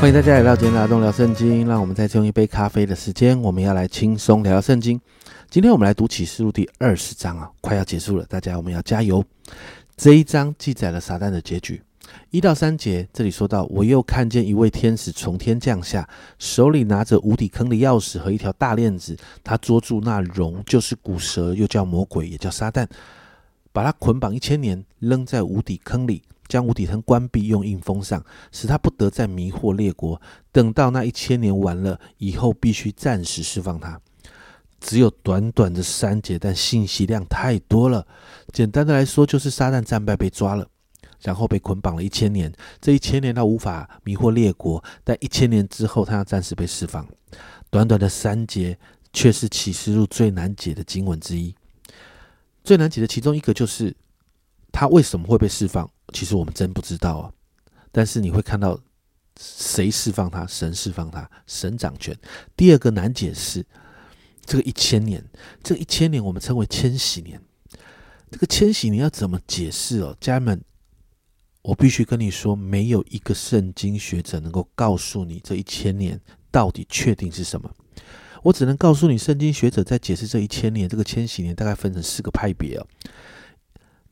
欢迎大家来到今天的阿东聊圣经。让我们再用一杯咖啡的时间，我们要来轻松聊聊圣经。今天我们来读启示录第二十章啊，快要结束了，大家我们要加油。这一章记载了撒旦的结局，一到三节，这里说到：我又看见一位天使从天降下，手里拿着无底坑的钥匙和一条大链子，他捉住那龙，就是古蛇，又叫魔鬼，也叫撒旦，把他捆绑一千年，扔在无底坑里。将无底坑关闭，用印封上，使他不得再迷惑列国。等到那一千年完了以后，必须暂时释放他。只有短短的三节，但信息量太多了。简单的来说，就是撒旦战败被抓了，然后被捆绑了一千年。这一千年他无法迷惑列国，但一千年之后，他要暂时被释放。短短的三节，却是启示录最难解的经文之一。最难解的其中一个就是他为什么会被释放。其实我们真不知道啊，但是你会看到谁释放他，神释放他，神掌权。第二个难解释，这个一千年，这一千年我们称为千禧年。这个千禧年要怎么解释哦？家人们，我必须跟你说，没有一个圣经学者能够告诉你这一千年到底确定是什么。我只能告诉你，圣经学者在解释这一千年，这个千禧年大概分成四个派别哦。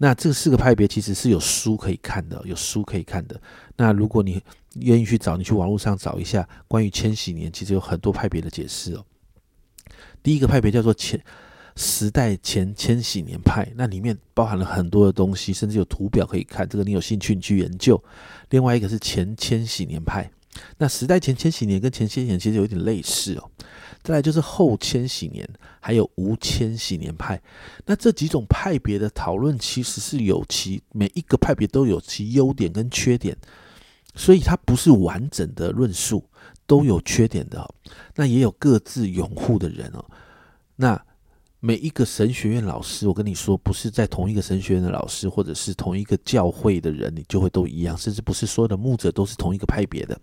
那这四个派别其实是有书可以看的，有书可以看的。那如果你愿意去找，你去网络上找一下关于千禧年，其实有很多派别的解释哦。第一个派别叫做前时代前千禧年派，那里面包含了很多的东西，甚至有图表可以看。这个你有兴趣你去研究。另外一个是前千禧年派，那时代前千禧年跟前千禧年其实有点类似哦。再来就是后千禧年，还有无千禧年派。那这几种派别的讨论，其实是有其每一个派别都有其优点跟缺点，所以它不是完整的论述，都有缺点的。那也有各自拥护的人哦。那每一个神学院老师，我跟你说，不是在同一个神学院的老师，或者是同一个教会的人，你就会都一样，甚至不是所有的牧者都是同一个派别的。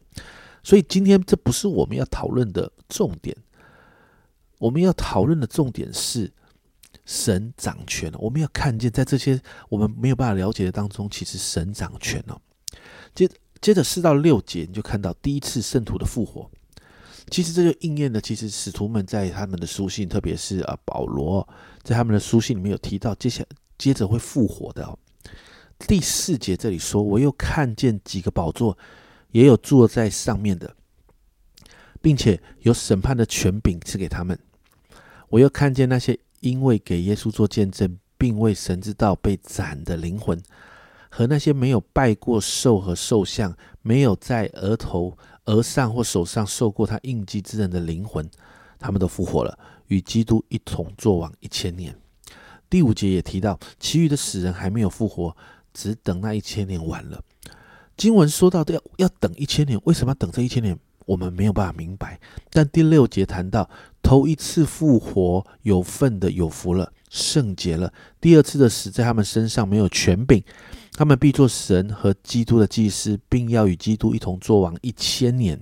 所以今天这不是我们要讨论的重点。我们要讨论的重点是神掌权我们要看见，在这些我们没有办法了解的当中，其实神掌权了。接接着四到六节，你就看到第一次圣徒的复活。其实这就应验了，其实使徒们在他们的书信，特别是啊保罗在他们的书信里面有提到，接下接着会复活的哦。第四节这里说，我又看见几个宝座，也有坐在上面的。并且有审判的权柄赐给他们。我又看见那些因为给耶稣做见证，并为神之道被斩的灵魂，和那些没有拜过兽和兽像，没有在额头、额上或手上受过他印记之人的灵魂，他们都复活了，与基督一同作王一千年。第五节也提到，其余的死人还没有复活，只等那一千年完了。经文说到要要等一千年，为什么要等这一千年？我们没有办法明白，但第六节谈到头一次复活有份的有福了，圣洁了；第二次的死在他们身上没有权柄，他们必做神和基督的祭司，并要与基督一同作王一千年。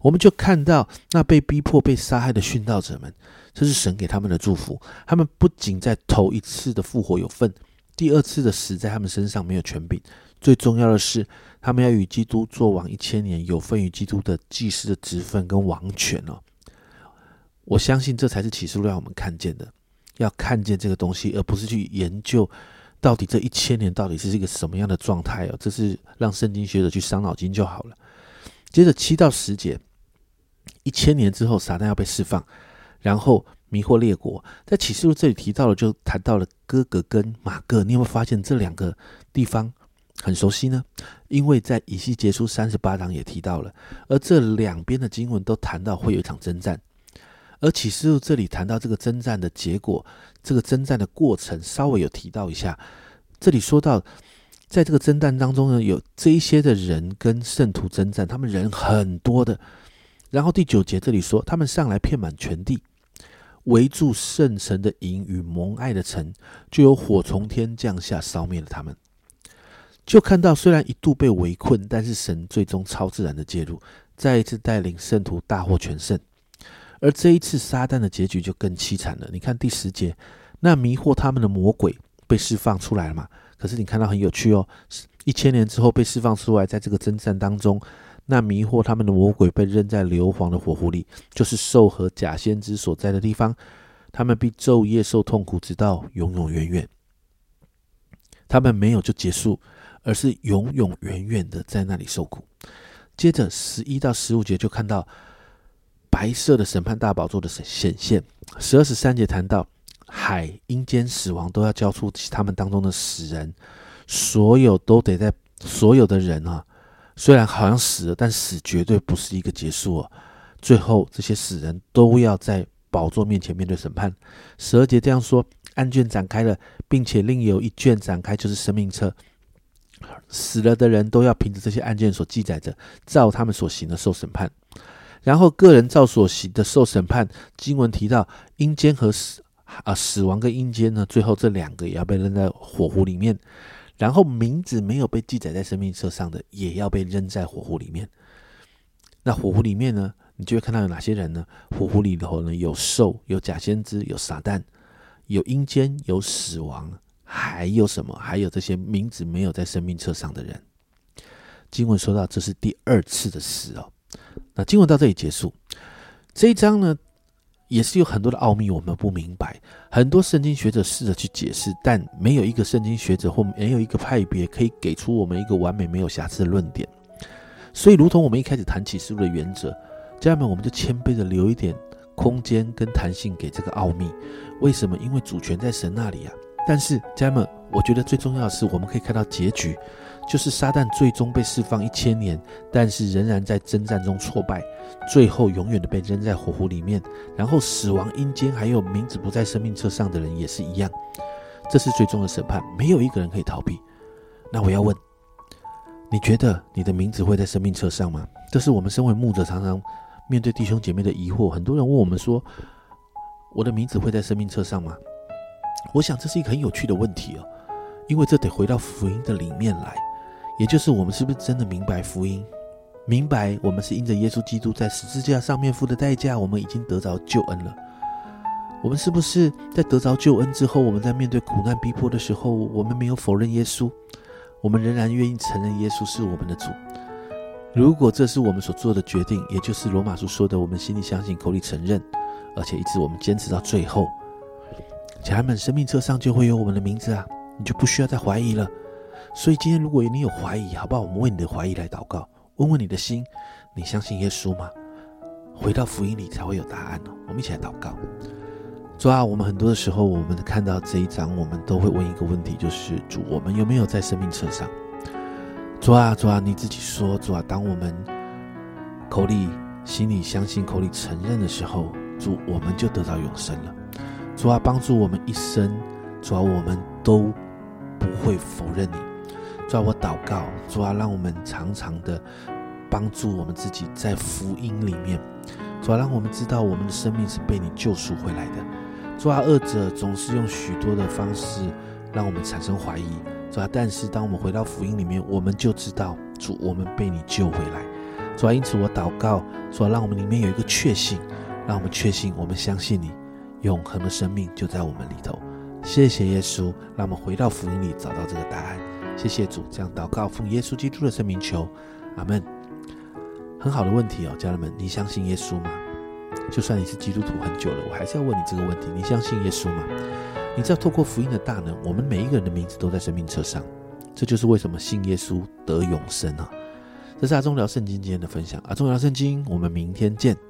我们就看到那被逼迫、被杀害的殉道者们，这是神给他们的祝福。他们不仅在头一次的复活有份，第二次的死在他们身上没有权柄。最重要的是，他们要与基督做王一千年，有份于基督的祭司的职分跟王权哦。我相信这才是启示录让我们看见的，要看见这个东西，而不是去研究到底这一千年到底是一个什么样的状态哦。这是让圣经学者去伤脑筋就好了。接着七到十节，一千年之后，撒旦要被释放，然后迷惑列国。在启示录这里提到了，就谈到了哥哥跟马哥。你有没有发现这两个地方？很熟悉呢，因为在以西结书三十八章也提到了，而这两边的经文都谈到会有一场征战，而启示录这里谈到这个征战的结果，这个征战的过程稍微有提到一下。这里说到，在这个征战当中呢，有这一些的人跟圣徒征战，他们人很多的。然后第九节这里说，他们上来遍满全地，围住圣城的营与蒙爱的城，就有火从天降下，烧灭了他们。就看到，虽然一度被围困，但是神最终超自然的介入，再一次带领圣徒大获全胜。而这一次，撒旦的结局就更凄惨了。你看第十节，那迷惑他们的魔鬼被释放出来了嘛？可是你看到很有趣哦，一千年之后被释放出来，在这个征战当中，那迷惑他们的魔鬼被扔在硫磺的火湖里，就是兽和假先知所在的地方。他们必昼夜受痛苦，直到永永远远。他们没有就结束，而是永永远远的在那里受苦。接着十一到十五节就看到白色的审判大宝座的显现。十二十三节谈到海、阴间、死亡都要交出他们当中的死人，所有都得在所有的人啊，虽然好像死了，但死绝对不是一个结束哦。最后这些死人都要在宝座面前面对审判。十二节这样说：案卷展开了，并且另有一卷展开，就是生命册。死了的人都要凭着这些案件所记载着，照他们所行的受审判。然后个人照所行的受审判。经文提到阴间和死啊死亡跟阴间呢，最后这两个也要被扔在火湖里面。然后名字没有被记载在生命册上的，也要被扔在火湖里面。那火湖里面呢，你就会看到有哪些人呢？火湖里头呢，有兽，有假先知，有撒旦，有阴间，有死亡。还有什么？还有这些名字没有在生命册上的人。经文说到，这是第二次的死哦。那经文到这里结束。这一章呢，也是有很多的奥秘，我们不明白。很多圣经学者试着去解释，但没有一个圣经学者或没有一个派别可以给出我们一个完美没有瑕疵的论点。所以，如同我们一开始谈启示录的原则，家人们，我们就谦卑的留一点空间跟弹性给这个奥秘。为什么？因为主权在神那里啊。但是，家人们，我觉得最重要的是，我们可以看到结局，就是撒旦最终被释放一千年，但是仍然在征战中挫败，最后永远的被扔在火湖里面。然后，死亡、阴间，还有名字不在生命册上的人也是一样，这是最终的审判，没有一个人可以逃避。那我要问，你觉得你的名字会在生命册上吗？这是我们身为牧者常常面对弟兄姐妹的疑惑。很多人问我们说，我的名字会在生命册上吗？我想这是一个很有趣的问题哦，因为这得回到福音的里面来，也就是我们是不是真的明白福音，明白我们是因着耶稣基督在十字架上面付的代价，我们已经得着救恩了。我们是不是在得着救恩之后，我们在面对苦难逼迫的时候，我们没有否认耶稣，我们仍然愿意承认耶稣是我们的主？如果这是我们所做的决定，也就是罗马书说的，我们心里相信，口里承认，而且一直我们坚持到最后。家人们，生命册上就会有我们的名字啊，你就不需要再怀疑了。所以今天，如果你有怀疑，好不好？我们为你的怀疑来祷告，问问你的心，你相信耶稣吗？回到福音里才会有答案哦。我们一起来祷告。主啊，我们很多的时候，我们看到这一章，我们都会问一个问题，就是主，我们有没有在生命册上？主啊，主啊，你自己说，主啊，当我们口里、心里相信、口里承认的时候，主，我们就得到永生了。主啊，帮助我们一生，主啊，我们都不会否认你。主啊，我祷告，主啊，让我们常常的帮助我们自己在福音里面。主啊，让我们知道我们的生命是被你救赎回来的。主啊，恶者总是用许多的方式让我们产生怀疑。主啊，但是当我们回到福音里面，我们就知道主，我们被你救回来。主啊，因此我祷告，主啊，让我们里面有一个确信，让我们确信，我们相信你。永恒的生命就在我们里头，谢谢耶稣，让我们回到福音里找到这个答案。谢谢主，这样祷告奉耶稣基督的圣名求，阿门。很好的问题哦，家人们，你相信耶稣吗？就算你是基督徒很久了，我还是要问你这个问题：你相信耶稣吗？你知道透过福音的大能，我们每一个人的名字都在生命册上，这就是为什么信耶稣得永生啊！这是阿忠聊圣经今天的分享，阿忠聊圣经，我们明天见。